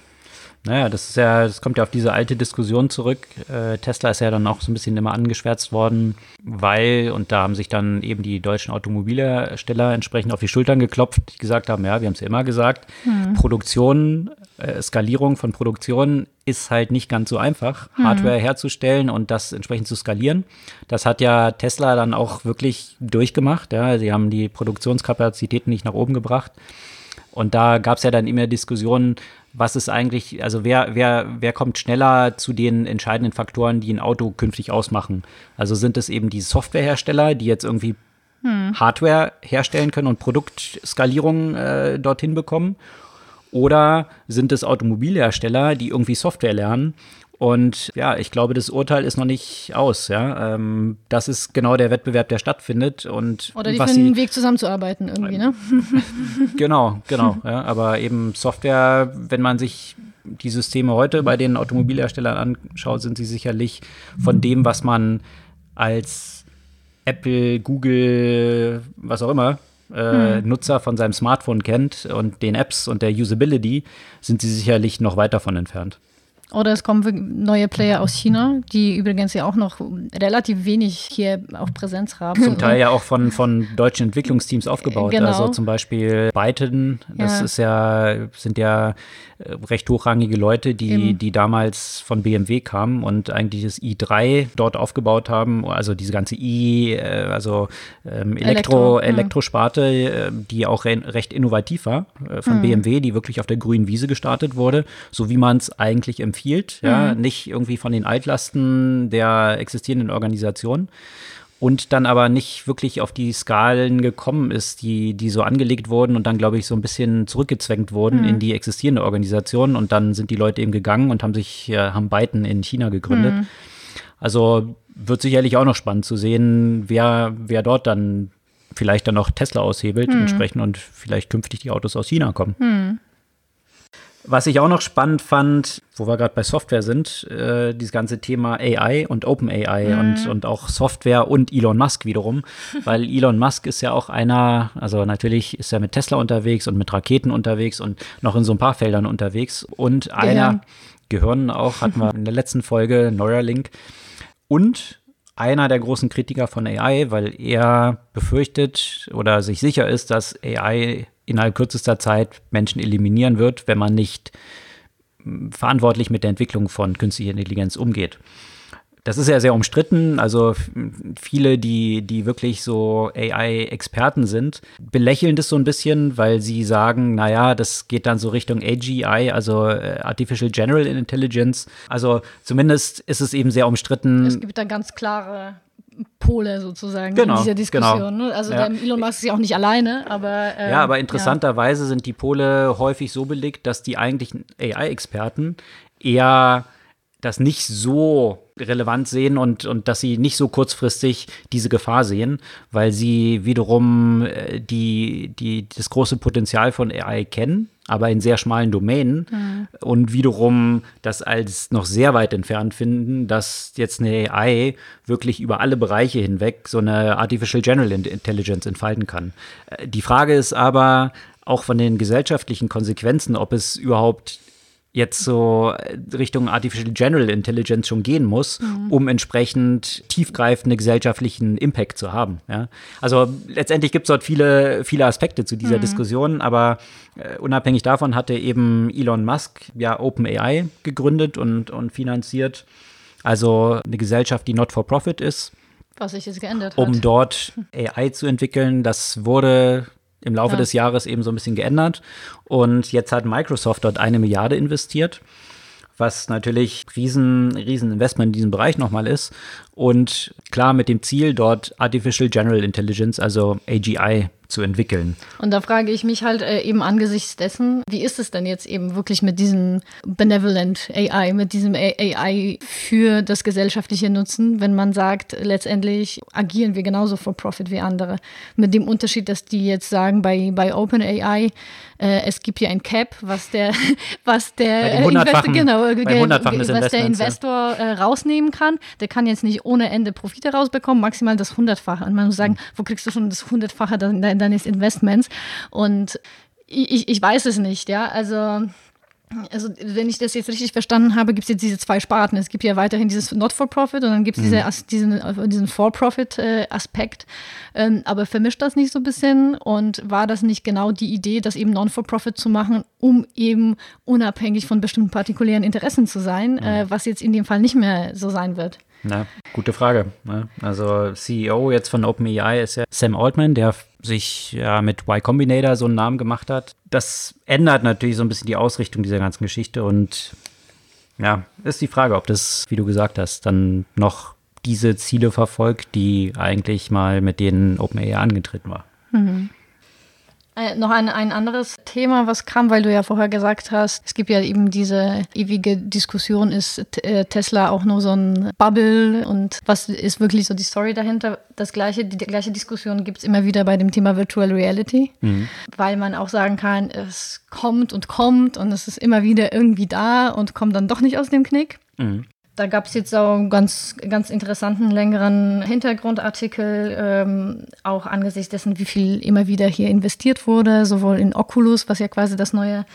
Naja, das ist ja, das kommt ja auf diese alte Diskussion zurück. Äh, Tesla ist ja dann auch so ein bisschen immer angeschwärzt worden, weil, und da haben sich dann eben die deutschen Automobilhersteller entsprechend auf die Schultern geklopft, die gesagt haben, ja, wir haben es ja immer gesagt, mhm. Produktion, äh, Skalierung von Produktion ist halt nicht ganz so einfach, mhm. Hardware herzustellen und das entsprechend zu skalieren. Das hat ja Tesla dann auch wirklich durchgemacht. Ja, sie haben die Produktionskapazitäten nicht nach oben gebracht. Und da gab es ja dann immer Diskussionen, was ist eigentlich, also wer, wer, wer kommt schneller zu den entscheidenden Faktoren, die ein Auto künftig ausmachen? Also sind es eben die Softwarehersteller, die jetzt irgendwie hm. Hardware herstellen können und Produktskalierung äh, dorthin bekommen? Oder sind es Automobilhersteller, die irgendwie Software lernen und ja, ich glaube, das Urteil ist noch nicht aus. Ja, ähm, das ist genau der Wettbewerb, der stattfindet. Und Oder die finden einen Weg zusammenzuarbeiten irgendwie, ne? genau, genau. Ja, aber eben Software, wenn man sich die Systeme heute bei den Automobilherstellern anschaut, sind sie sicherlich von dem, was man als Apple, Google, was auch immer, äh, hm. Nutzer von seinem Smartphone kennt und den Apps und der Usability, sind sie sicherlich noch weit davon entfernt. Oder es kommen neue Player aus China, die übrigens ja auch noch relativ wenig hier auch Präsenz haben. Zum Teil ja auch von, von deutschen Entwicklungsteams aufgebaut. Genau. Also zum Beispiel Byton, das ja. ist ja, sind ja äh, recht hochrangige Leute, die, die damals von BMW kamen und eigentlich das i3 dort aufgebaut haben. Also diese ganze i, äh, also ähm, Elektro, Elektro, Elektrosparte, äh, die auch re recht innovativ war von mhm. BMW, die wirklich auf der grünen Wiese gestartet wurde, so wie man es eigentlich empfiehlt. Ja, mhm. nicht irgendwie von den Altlasten der existierenden Organisation und dann aber nicht wirklich auf die Skalen gekommen ist, die, die so angelegt wurden und dann, glaube ich, so ein bisschen zurückgezwängt wurden mhm. in die existierende Organisation und dann sind die Leute eben gegangen und haben sich, äh, haben Byton in China gegründet. Mhm. Also wird sicherlich auch noch spannend zu sehen, wer, wer dort dann vielleicht dann noch Tesla aushebelt mhm. entsprechend und vielleicht künftig die Autos aus China kommen. Was ich auch noch spannend fand, wo wir gerade bei Software sind, äh, dieses ganze Thema AI und OpenAI mhm. und, und auch Software und Elon Musk wiederum, weil Elon Musk ist ja auch einer, also natürlich ist er mit Tesla unterwegs und mit Raketen unterwegs und noch in so ein paar Feldern unterwegs. Und einer, Gehirn auch, hatten wir in der letzten Folge, Neuralink. Und einer der großen Kritiker von AI, weil er befürchtet oder sich sicher ist, dass AI innerhalb kürzester Zeit Menschen eliminieren wird, wenn man nicht hm, verantwortlich mit der Entwicklung von künstlicher Intelligenz umgeht. Das ist ja sehr umstritten. Also viele, die, die wirklich so AI-Experten sind, belächeln das so ein bisschen, weil sie sagen, naja, das geht dann so Richtung AGI, also äh, Artificial General Intelligence. Also zumindest ist es eben sehr umstritten. Es gibt da ganz klare Pole sozusagen genau, in dieser Diskussion. Genau. Ne? Also ja. Elon Musk ist ja auch nicht alleine, aber ähm, ja, aber interessanterweise ja. sind die Pole häufig so belegt, dass die eigentlichen AI-Experten eher das nicht so relevant sehen und, und dass sie nicht so kurzfristig diese Gefahr sehen, weil sie wiederum äh, die, die, das große Potenzial von AI kennen, aber in sehr schmalen Domänen mhm. und wiederum das als noch sehr weit entfernt finden, dass jetzt eine AI wirklich über alle Bereiche hinweg so eine Artificial General Intelligence entfalten kann. Äh, die Frage ist aber auch von den gesellschaftlichen Konsequenzen, ob es überhaupt jetzt so Richtung Artificial General Intelligence schon gehen muss, mhm. um entsprechend tiefgreifende gesellschaftlichen Impact zu haben. Ja? Also letztendlich gibt es dort viele, viele Aspekte zu dieser mhm. Diskussion, aber äh, unabhängig davon hatte eben Elon Musk ja OpenAI gegründet und, und finanziert. Also eine Gesellschaft, die not for profit ist. Was sich jetzt geändert hat. Um dort AI zu entwickeln. Das wurde im Laufe ja. des Jahres eben so ein bisschen geändert. Und jetzt hat Microsoft dort eine Milliarde investiert, was natürlich riesen, riesen Investment in diesem Bereich nochmal ist. Und klar mit dem Ziel, dort Artificial General Intelligence, also AGI, zu entwickeln. Und da frage ich mich halt äh, eben angesichts dessen, wie ist es denn jetzt eben wirklich mit diesem Benevolent AI, mit diesem AI für das gesellschaftliche Nutzen, wenn man sagt, letztendlich agieren wir genauso for Profit wie andere. Mit dem Unterschied, dass die jetzt sagen, bei, bei OpenAI, äh, es gibt hier ein Cap, was der, was der Investor, genau, was der Investor äh, rausnehmen kann. Der kann jetzt nicht ohne Ende Profite rausbekommen, maximal das Hundertfache. Und man muss sagen, wo kriegst du schon das Hundertfache deines Investments? Und ich, ich weiß es nicht, ja. Also also wenn ich das jetzt richtig verstanden habe, gibt es jetzt diese zwei Sparten. Es gibt ja weiterhin dieses Not-for-Profit und dann gibt es mhm. diese, diesen, diesen For-Profit-Aspekt. Ähm, aber vermischt das nicht so ein bisschen? Und war das nicht genau die Idee, das eben Non-for-Profit zu machen, um eben unabhängig von bestimmten partikulären Interessen zu sein, mhm. äh, was jetzt in dem Fall nicht mehr so sein wird? Na, gute Frage. Ne? Also CEO jetzt von OpenAI ist ja Sam Altman, der sich ja mit Y Combinator so einen Namen gemacht hat. Das ändert natürlich so ein bisschen die Ausrichtung dieser ganzen Geschichte und ja, ist die Frage, ob das, wie du gesagt hast, dann noch diese Ziele verfolgt, die eigentlich mal mit denen OpenAI angetreten war. Mhm. Äh, noch ein, ein anderes Thema, was kam, weil du ja vorher gesagt hast, es gibt ja eben diese ewige Diskussion, ist äh, Tesla auch nur so ein Bubble und was ist wirklich so die Story dahinter? Das gleiche, die, die gleiche Diskussion gibt es immer wieder bei dem Thema Virtual Reality, mhm. weil man auch sagen kann, es kommt und kommt und es ist immer wieder irgendwie da und kommt dann doch nicht aus dem Knick. Mhm. Da gab es jetzt auch einen ganz, ganz interessanten, längeren Hintergrundartikel, ähm, auch angesichts dessen, wie viel immer wieder hier investiert wurde, sowohl in Oculus, was ja quasi das neue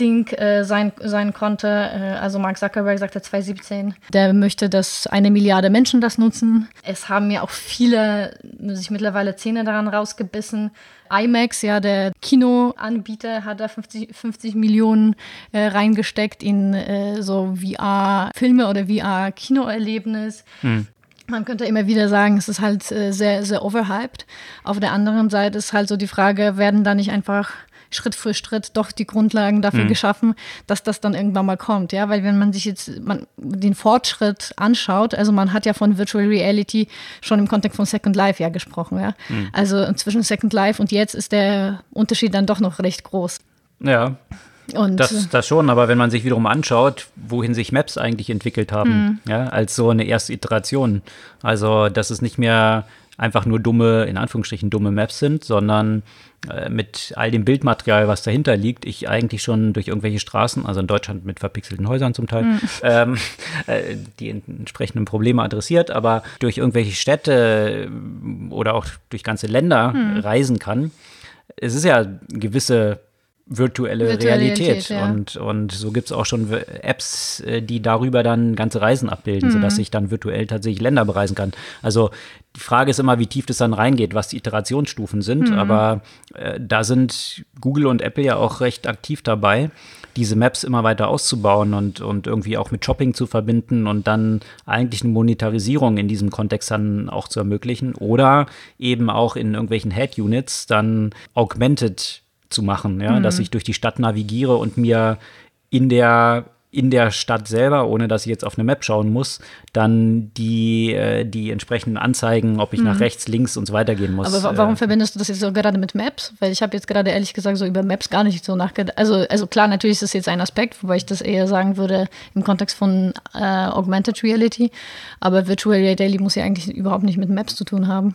Ding äh, sein, sein konnte. Äh, also Mark Zuckerberg sagte 2017, der möchte, dass eine Milliarde Menschen das nutzen. Es haben ja auch viele sich mittlerweile Zähne daran rausgebissen. IMAX, ja, der Kinoanbieter, hat da 50, 50 Millionen äh, reingesteckt in äh, so VR-Filme oder VR-Kinoerlebnis. Hm. Man könnte immer wieder sagen, es ist halt äh, sehr, sehr overhyped. Auf der anderen Seite ist halt so die Frage, werden da nicht einfach Schritt für Schritt doch die Grundlagen dafür mhm. geschaffen, dass das dann irgendwann mal kommt. Ja, weil wenn man sich jetzt man, den Fortschritt anschaut, also man hat ja von Virtual Reality schon im Kontext von Second Life ja gesprochen. Ja, mhm. also zwischen Second Life und jetzt ist der Unterschied dann doch noch recht groß. Ja. Und das, das schon, aber wenn man sich wiederum anschaut, wohin sich Maps eigentlich entwickelt haben, mhm. ja, als so eine erste Iteration. Also, dass es nicht mehr einfach nur dumme, in Anführungsstrichen dumme Maps sind, sondern äh, mit all dem Bildmaterial, was dahinter liegt, ich eigentlich schon durch irgendwelche Straßen, also in Deutschland mit verpixelten Häusern zum Teil, mhm. ähm, äh, die entsprechenden Probleme adressiert, aber durch irgendwelche Städte äh, oder auch durch ganze Länder mhm. reisen kann. Es ist ja gewisse virtuelle, virtuelle Realität. Realität ja. und, und so gibt es auch schon Apps, äh, die darüber dann ganze Reisen abbilden, mhm. sodass ich dann virtuell tatsächlich Länder bereisen kann. Also die Frage ist immer, wie tief das dann reingeht, was die Iterationsstufen sind. Mhm. Aber äh, da sind Google und Apple ja auch recht aktiv dabei, diese Maps immer weiter auszubauen und, und irgendwie auch mit Shopping zu verbinden und dann eigentlich eine Monetarisierung in diesem Kontext dann auch zu ermöglichen. Oder eben auch in irgendwelchen Head-Units dann augmented zu machen, ja, mhm. dass ich durch die Stadt navigiere und mir in der in der Stadt selber, ohne dass ich jetzt auf eine Map schauen muss, dann die, äh, die entsprechenden Anzeigen, ob ich mhm. nach rechts, links und so weiter gehen muss. Aber warum äh, verbindest du das jetzt so gerade mit Maps? Weil ich habe jetzt gerade ehrlich gesagt so über Maps gar nicht so nachgedacht. Also, also klar, natürlich ist das jetzt ein Aspekt, wobei ich das eher sagen würde im Kontext von äh, Augmented Reality. Aber Virtual Reality muss ja eigentlich überhaupt nicht mit Maps zu tun haben.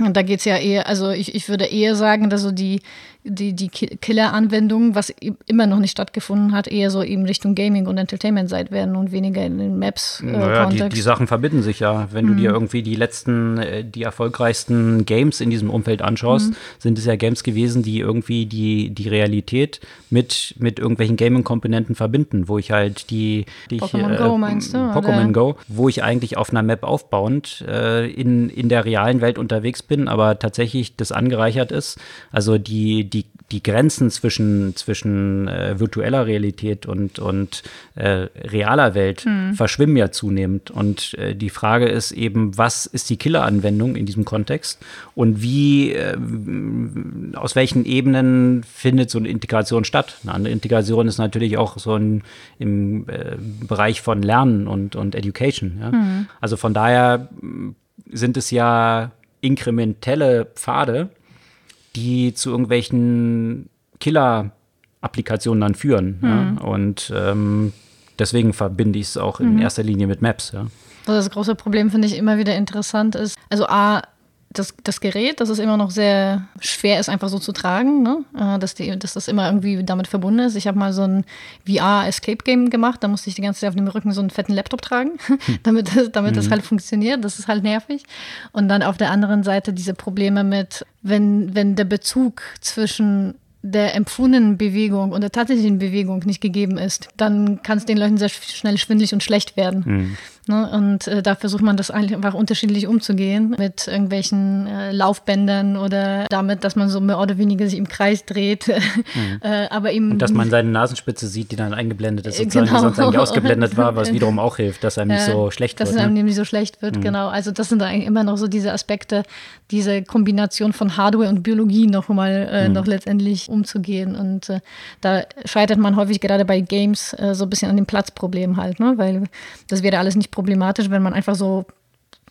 Und da geht es ja eher, also ich, ich würde eher sagen, dass so die, die, die Killer-Anwendungen, was immer noch nicht stattgefunden hat, eher so eben Richtung Gaming und Entertainment seit werden und weniger in den Maps. Äh, naja, die, die, Sachen verbinden sich ja. Wenn mhm. du dir irgendwie die letzten, äh, die erfolgreichsten Games in diesem Umfeld anschaust, mhm. sind es ja Games gewesen, die irgendwie die, die Realität mit, mit irgendwelchen Gaming-Komponenten verbinden, wo ich halt die, die Pokémon äh, Go meinst du? Pokémon Go, wo ich eigentlich auf einer Map aufbauend äh, in, in der realen Welt unterwegs bin, aber tatsächlich das angereichert ist. Also die, die, die Grenzen zwischen, zwischen äh, virtueller Realität und, und äh, realer Welt mhm. verschwimmen ja zunehmend. Und äh, die Frage ist eben, was ist die Killer-Anwendung in diesem Kontext und wie, äh, aus welchen Ebenen findet so eine Integration statt? Eine andere Integration ist natürlich auch so ein, im äh, Bereich von Lernen und, und Education. Ja? Mhm. Also von daher sind es ja inkrementelle Pfade, die zu irgendwelchen Killer-Applikationen dann führen. Mhm. Ja? Und ähm, deswegen verbinde ich es auch in mhm. erster Linie mit Maps. Ja? Also das große Problem finde ich immer wieder interessant ist, also A, das, das Gerät, dass es immer noch sehr schwer ist, einfach so zu tragen, ne? Äh, dass, die, dass das immer irgendwie damit verbunden ist. Ich habe mal so ein VR-Escape-Game gemacht, da musste ich die ganze Zeit auf dem Rücken so einen fetten Laptop tragen, hm. damit, damit mhm. das halt funktioniert. Das ist halt nervig. Und dann auf der anderen Seite diese Probleme mit, wenn, wenn der Bezug zwischen der empfundenen Bewegung und der tatsächlichen Bewegung nicht gegeben ist, dann kann es den Leuten sehr schnell schwindlig und schlecht werden. Mhm. Ne? Und äh, da versucht man das einfach unterschiedlich umzugehen mit irgendwelchen äh, Laufbändern oder damit, dass man so mehr oder weniger sich im Kreis dreht. Mhm. äh, aber eben, und dass man seine Nasenspitze sieht, die dann eingeblendet ist, sozusagen, genau. die sonst eigentlich ausgeblendet war, was wiederum auch hilft, dass einem nicht so schlecht dass wird. Dass einem ne? nicht so schlecht wird, mhm. genau. Also das sind eigentlich immer noch so diese Aspekte, diese Kombination von Hardware und Biologie noch mal äh, mhm. noch letztendlich umzugehen. Und äh, da scheitert man häufig gerade bei Games äh, so ein bisschen an dem Platzproblem halt, ne? weil das wäre alles nicht problematisch, wenn man einfach so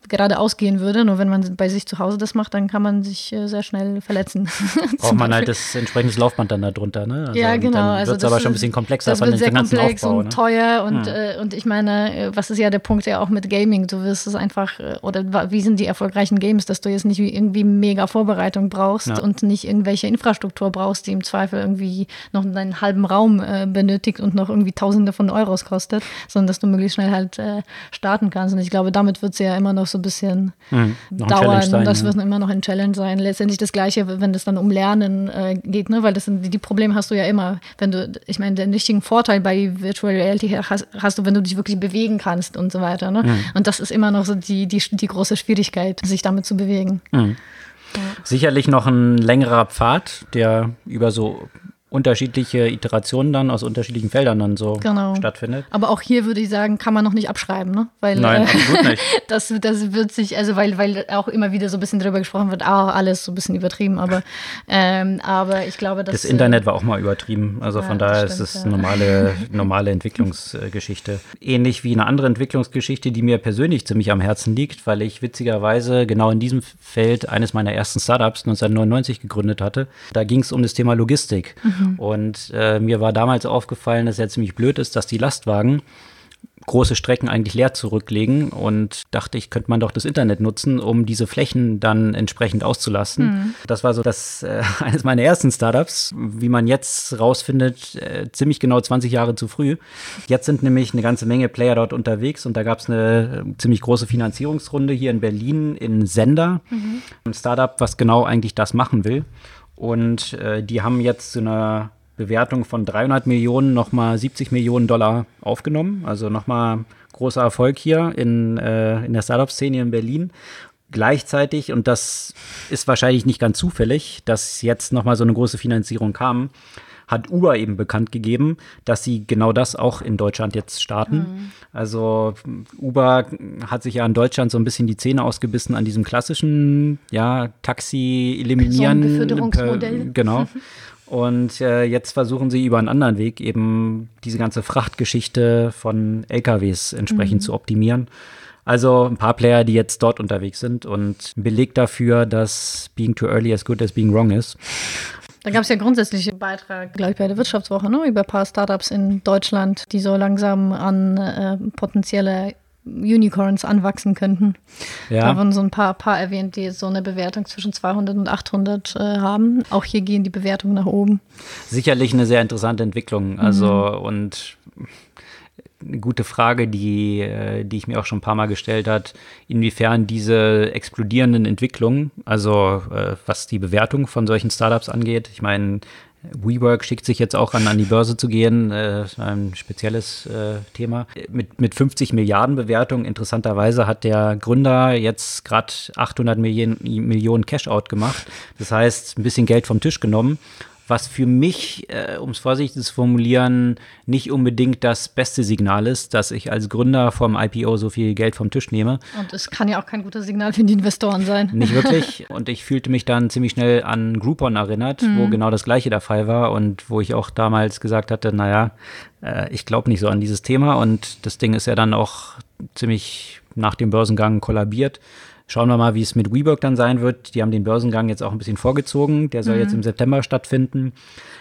geradeaus gehen würde. Nur wenn man bei sich zu Hause das macht, dann kann man sich äh, sehr schnell verletzen. Braucht man halt das entsprechende Laufband dann darunter, ne? Also ja, genau. Dann also wird es aber schon ein bisschen komplexer von den ganzen komplex Aufbau, und ne? teuer und, ja. äh, und ich meine, äh, was ist ja der Punkt ja auch mit Gaming? Du wirst es einfach, äh, oder wie sind die erfolgreichen Games, dass du jetzt nicht irgendwie mega Vorbereitung brauchst ja. und nicht irgendwelche Infrastruktur brauchst, die im Zweifel irgendwie noch einen halben Raum äh, benötigt und noch irgendwie Tausende von Euros kostet, sondern dass du möglichst schnell halt starten kannst. Und ich glaube, damit wird es ja immer noch so ein bisschen mhm, dauern. Sein, das ja. wird immer noch ein Challenge sein. Letztendlich das Gleiche, wenn es dann um Lernen äh, geht, ne? weil das sind, die Probleme hast du ja immer. Wenn du, ich meine, den richtigen Vorteil bei Virtual Reality hast, hast du, wenn du dich wirklich bewegen kannst und so weiter. Ne? Mhm. Und das ist immer noch so die, die, die große Schwierigkeit, sich damit zu bewegen. Mhm. Ja. Sicherlich noch ein längerer Pfad, der über so unterschiedliche Iterationen dann aus unterschiedlichen Feldern dann so genau. stattfindet. Aber auch hier würde ich sagen, kann man noch nicht abschreiben, ne? Weil, Nein, äh, absolut nicht. das, das wird sich, also weil, weil auch immer wieder so ein bisschen darüber gesprochen wird, ah, alles so ein bisschen übertrieben, aber, ähm, aber ich glaube, dass. Das Internet war auch mal übertrieben, also ja, von daher stimmt, ist es ja. normale, normale Entwicklungsgeschichte. Ähnlich wie eine andere Entwicklungsgeschichte, die mir persönlich ziemlich am Herzen liegt, weil ich witzigerweise genau in diesem Feld eines meiner ersten Startups 1999 gegründet hatte. Da ging es um das Thema Logistik. Mhm. Mhm. Und äh, mir war damals aufgefallen, dass es ja ziemlich blöd ist, dass die Lastwagen große Strecken eigentlich leer zurücklegen und dachte, ich könnte man doch das Internet nutzen, um diese Flächen dann entsprechend auszulasten. Mhm. Das war so das äh, eines meiner ersten Startups, wie man jetzt rausfindet, äh, ziemlich genau 20 Jahre zu früh. Jetzt sind nämlich eine ganze Menge Player dort unterwegs und da gab es eine äh, ziemlich große Finanzierungsrunde hier in Berlin in Sender, mhm. ein Startup, was genau eigentlich das machen will. Und äh, die haben jetzt zu einer Bewertung von 300 Millionen nochmal 70 Millionen Dollar aufgenommen. Also nochmal großer Erfolg hier in, äh, in der Startup-Szene in Berlin. Gleichzeitig, und das ist wahrscheinlich nicht ganz zufällig, dass jetzt nochmal so eine große Finanzierung kam, hat Uber eben bekannt gegeben, dass sie genau das auch in Deutschland jetzt starten. Mhm. Also Uber hat sich ja in Deutschland so ein bisschen die Zähne ausgebissen an diesem klassischen, ja, Taxi eliminieren. Beförderungsmodell. Genau. Und äh, jetzt versuchen sie über einen anderen Weg eben diese ganze Frachtgeschichte von LKWs entsprechend mhm. zu optimieren. Also ein paar Player, die jetzt dort unterwegs sind und Beleg dafür, dass being too early as good as being wrong ist. Da gab es ja grundsätzlich einen Beitrag, glaube ich, bei der Wirtschaftswoche, ne, über ein paar Startups in Deutschland, die so langsam an äh, potenzielle Unicorns anwachsen könnten. Ja. Da wurden so ein paar, paar erwähnt, die so eine Bewertung zwischen 200 und 800 äh, haben. Auch hier gehen die Bewertungen nach oben. Sicherlich eine sehr interessante Entwicklung. Also mhm. und eine gute Frage, die, äh, die ich mir auch schon ein paar Mal gestellt hat, inwiefern diese explodierenden Entwicklungen, also äh, was die Bewertung von solchen Startups angeht, ich meine, WeWork schickt sich jetzt auch an, an die Börse zu gehen, äh, ein spezielles äh, Thema. Mit, mit 50 Milliarden Bewertung, interessanterweise hat der Gründer jetzt gerade 800 Millionen, Millionen Cash-out gemacht. Das heißt, ein bisschen Geld vom Tisch genommen was für mich, äh, um es vorsichtig zu formulieren, nicht unbedingt das beste Signal ist, dass ich als Gründer vom IPO so viel Geld vom Tisch nehme. Und es kann ja auch kein guter Signal für die Investoren sein. Nicht wirklich. Und ich fühlte mich dann ziemlich schnell an Groupon erinnert, mhm. wo genau das gleiche der Fall war und wo ich auch damals gesagt hatte, naja, äh, ich glaube nicht so an dieses Thema. Und das Ding ist ja dann auch ziemlich nach dem Börsengang kollabiert. Schauen wir mal, wie es mit WeWork dann sein wird. Die haben den Börsengang jetzt auch ein bisschen vorgezogen. Der soll mhm. jetzt im September stattfinden.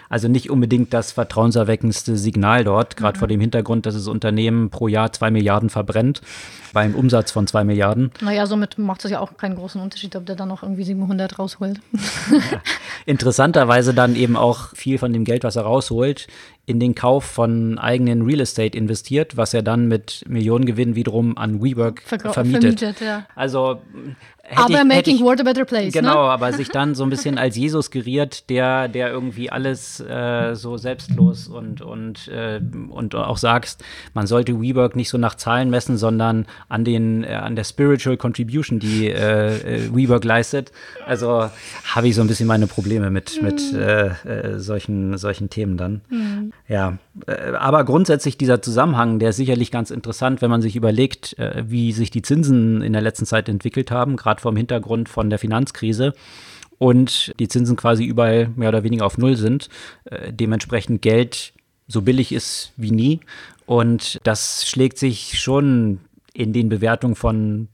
Also nicht unbedingt das vertrauenserweckendste Signal dort, gerade mhm. vor dem Hintergrund, dass das Unternehmen pro Jahr zwei Milliarden verbrennt, beim Umsatz von zwei Milliarden. Naja, somit macht es ja auch keinen großen Unterschied, ob der dann noch irgendwie 700 rausholt. Ja. Interessanterweise dann eben auch viel von dem Geld, was er rausholt, in den Kauf von eigenen Real Estate investiert, was er dann mit Millionengewinn wiederum an WeWork Verkau vermietet. vermietet ja. Also aber ich, making ich, world a better place. Genau, ne? aber sich dann so ein bisschen als Jesus geriert, der, der irgendwie alles äh, so selbstlos und, und, äh, und auch sagst, man sollte WeWork nicht so nach Zahlen messen, sondern an, den, äh, an der Spiritual Contribution, die äh, äh, WeWork leistet. Also habe ich so ein bisschen meine Probleme mit, mit mhm. äh, solchen, solchen Themen dann. Mhm. Ja, aber grundsätzlich dieser Zusammenhang, der ist sicherlich ganz interessant, wenn man sich überlegt, wie sich die Zinsen in der letzten Zeit entwickelt haben, gerade gerade vom Hintergrund von der Finanzkrise und die Zinsen quasi überall mehr oder weniger auf Null sind. Äh, dementsprechend Geld so billig ist wie nie. Und das schlägt sich schon in den Bewertungen von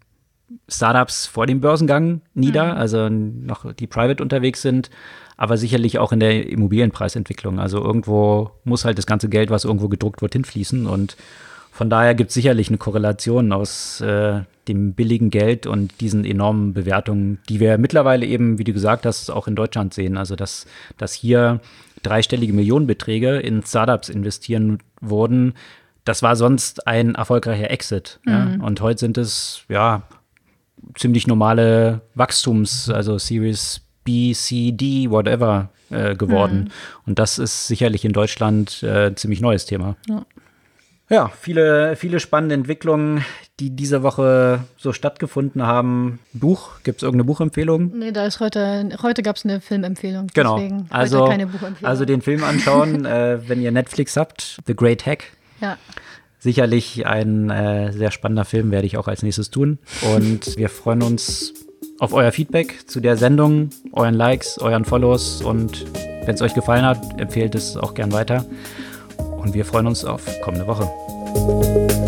Startups vor dem Börsengang nieder, mhm. also noch die private unterwegs sind, aber sicherlich auch in der Immobilienpreisentwicklung. Also irgendwo muss halt das ganze Geld, was irgendwo gedruckt wird, hinfließen. Und von daher gibt es sicherlich eine Korrelation aus äh, dem billigen Geld und diesen enormen Bewertungen, die wir mittlerweile eben, wie du gesagt hast, auch in Deutschland sehen. Also dass, dass hier dreistellige Millionenbeträge in Startups investieren wurden, das war sonst ein erfolgreicher Exit. Mhm. Ja? Und heute sind es ja ziemlich normale Wachstums, also Series B, C, D, whatever äh, geworden. Mhm. Und das ist sicherlich in Deutschland äh, ziemlich neues Thema. Ja. Ja, viele, viele spannende Entwicklungen, die diese Woche so stattgefunden haben. Buch, gibt es irgendeine Buchempfehlung? Nee, da ist heute, heute gab es eine Filmempfehlung. Genau. also, also den Film anschauen, äh, wenn ihr Netflix habt, The Great Hack. Ja. Sicherlich ein äh, sehr spannender Film, werde ich auch als nächstes tun. Und wir freuen uns auf euer Feedback zu der Sendung, euren Likes, euren Follows und wenn es euch gefallen hat, empfehlt es auch gern weiter und wir freuen uns auf kommende Woche.